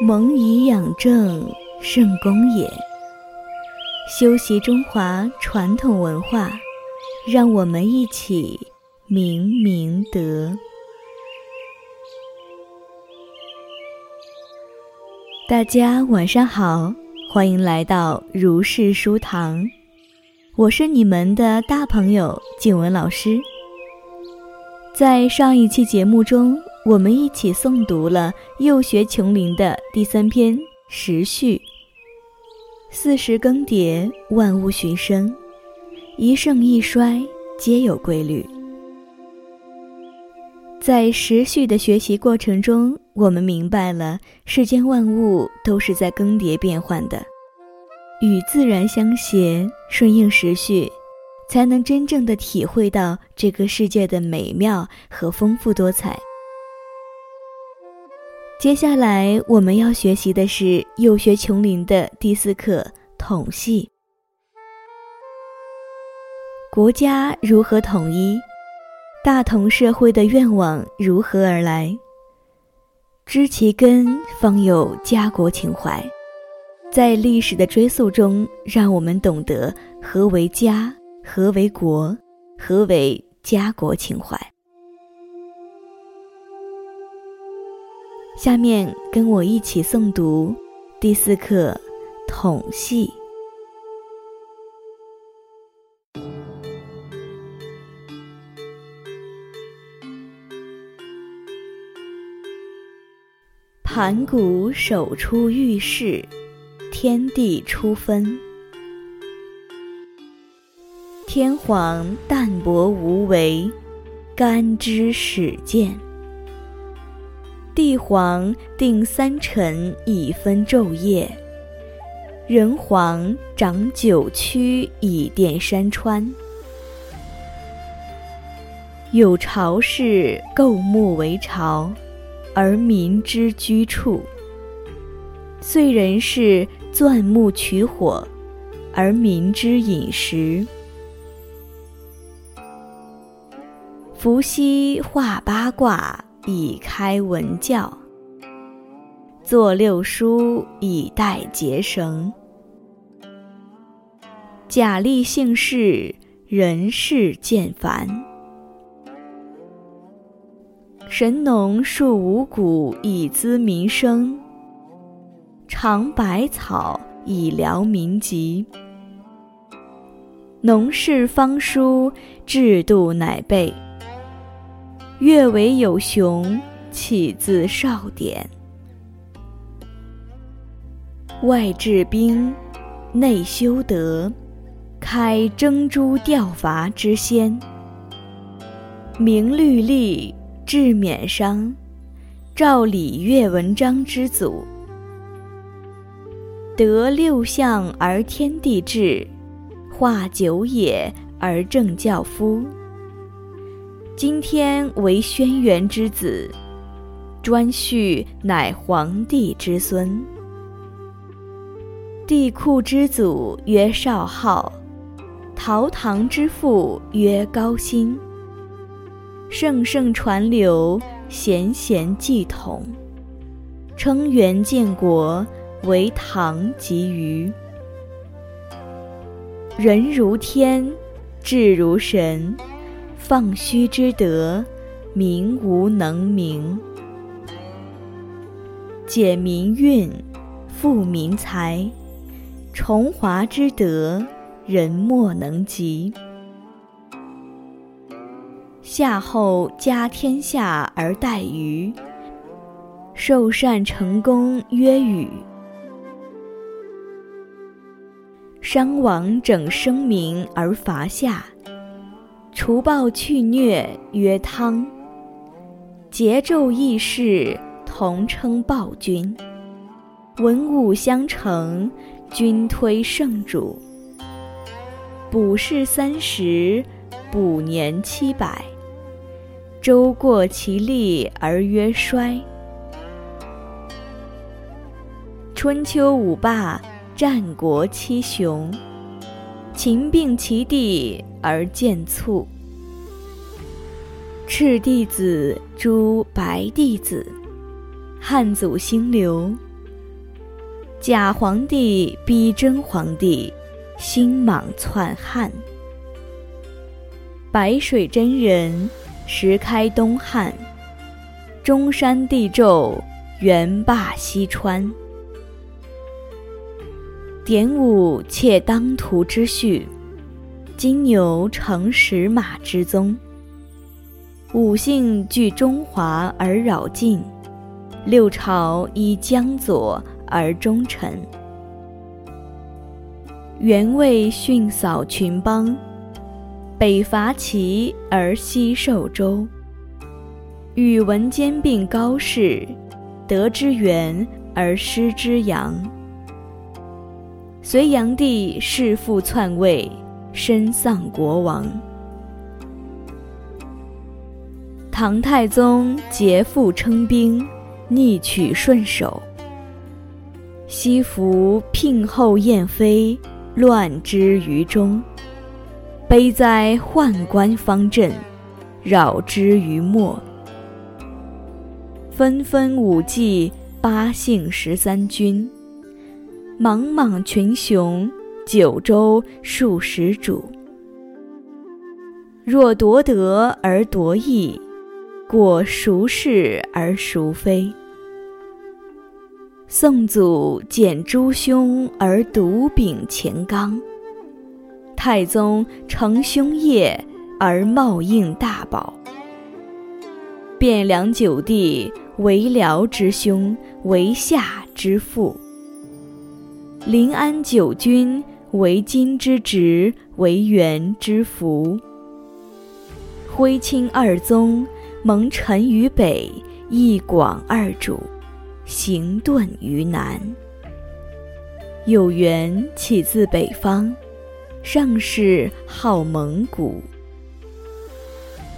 蒙以养正，圣功也。修习中华传统文化，让我们一起明明德。大家晚上好，欢迎来到如是书堂，我是你们的大朋友静文老师。在上一期节目中，我们一起诵读了幼学琼林的第三篇《时序》。四时更迭，万物循生，一盛一衰，皆有规律。在时序的学习过程中，我们明白了世间万物都是在更迭变换的，与自然相携，顺应时序，才能真正的体会到这个世界的美妙和丰富多彩。接下来我们要学习的是幼学琼林的第四课统系。国家如何统一？大同社会的愿望如何而来？知其根，方有家国情怀。在历史的追溯中，让我们懂得何为家，何为国，何为家国情怀。下面跟我一起诵读第四课统系。盘古首出浴室，天地初分。天皇淡泊无为，干支始见。帝皇定三辰以分昼夜，人皇掌九曲以奠山川。有朝氏构木为巢，而民之居处；遂人氏钻木取火，而民之饮食。伏羲画八卦。以开文教，作六书以待结绳。假立姓氏，人世渐繁。神农树五谷以资民生，尝百草以疗民疾。农事方书，制度乃备。月为有雄，起自少典。外治兵，内修德，开征诸调伐之先。明律例，治免伤，照礼乐文章之祖。得六相而天地治，化九野而正教夫。今天为轩辕之子，颛顼乃黄帝之孙。帝喾之祖曰少昊，陶唐之父曰高辛。圣圣传流，贤贤继统，称元建国为唐及虞。人如天，智如神。放虚之德，民无能名；解民运，富民财。崇华之德，人莫能及。夏后家天下而待禹，受善成功曰禹。商王整生民而伐夏。除暴去虐曰汤，桀纣易逝同称暴君。文武相承，君推圣主。卜世三十，卜年七百。周过其力而曰衰。春秋五霸，战国七雄。秦并其地而见卒。赤弟子诛白弟子，汉祖兴刘，假皇帝逼真皇帝，心莽篡汉。白水真人时开东汉，中山帝胄元霸西川。典武窃当涂之序，金牛乘石马之宗。五姓聚中华而扰晋，六朝依江左。而忠臣，元魏训扫群邦，北伐齐而西受周。宇文兼并高氏，得之元而失之阳。隋炀帝弑父篡位，身丧国王。唐太宗劫富称兵，逆取顺守。西服聘后燕妃，乱之于中；悲哉宦官方阵，扰之于末。纷纷五季，八姓十三军，莽莽群雄，九州数十主。若夺德而夺义，过孰是而孰非？宋祖见诸兄而独秉乾纲，太宗承兄业而冒应大宝。汴梁九帝为辽之兄，为夏之父；临安九君为今之侄，为元之福。徽钦二宗蒙尘于北，一广二主。行遁于南，有缘起自北方，上世号蒙古。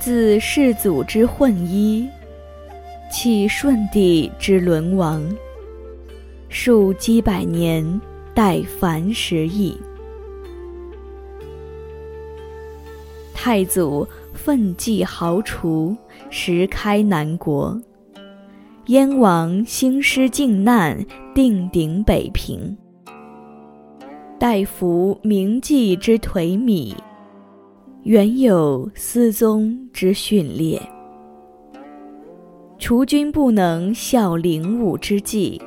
自世祖之混一，起舜帝之沦亡，数几百年，待凡时邑。太祖奋继豪除，时开南国。燕王兴师靖难，定鼎北平。待服名妓之颓靡，原有思宗之训烈。除君不能效灵武之计，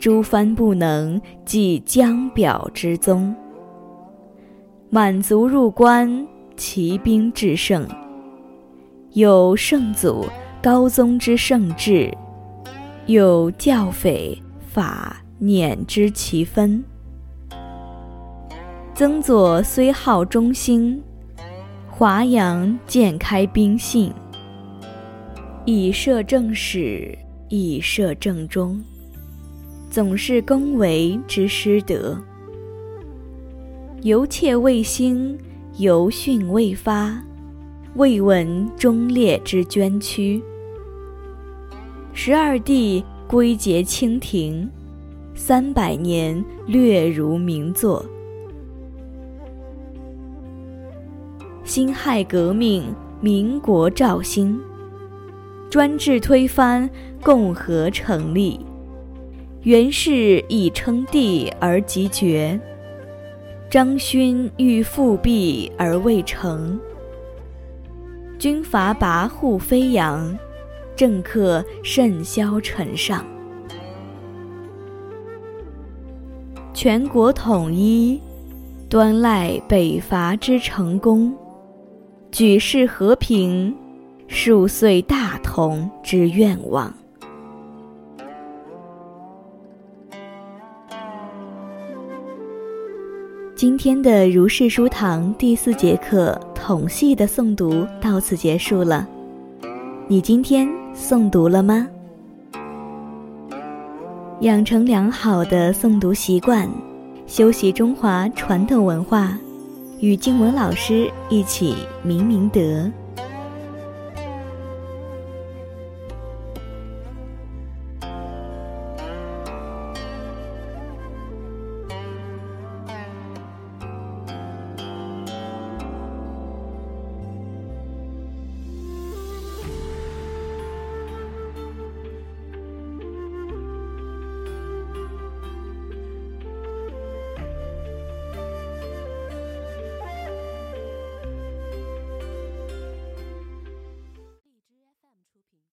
诸藩不能继江表之宗。满族入关，骑兵制胜，有圣祖高宗之圣志。有教匪法捻之其分。曾左虽好忠心，华阳渐开兵信。以摄正史，以摄正中，总是恭维之失德。犹窃未兴，犹训未发，未闻忠烈之捐躯。十二帝归结清廷，三百年略如名作。辛亥革命，民国肇兴，专制推翻，共和成立。元氏以称帝而即绝，张勋欲复辟而未成。军阀跋扈飞扬。政客甚嚣尘上，全国统一，端赖北伐之成功；举世和平，数岁大同之愿望。今天的如是书堂第四节课统系的诵读到此结束了。你今天诵读了吗？养成良好的诵读习惯，修习中华传统文化，与静文老师一起明明德。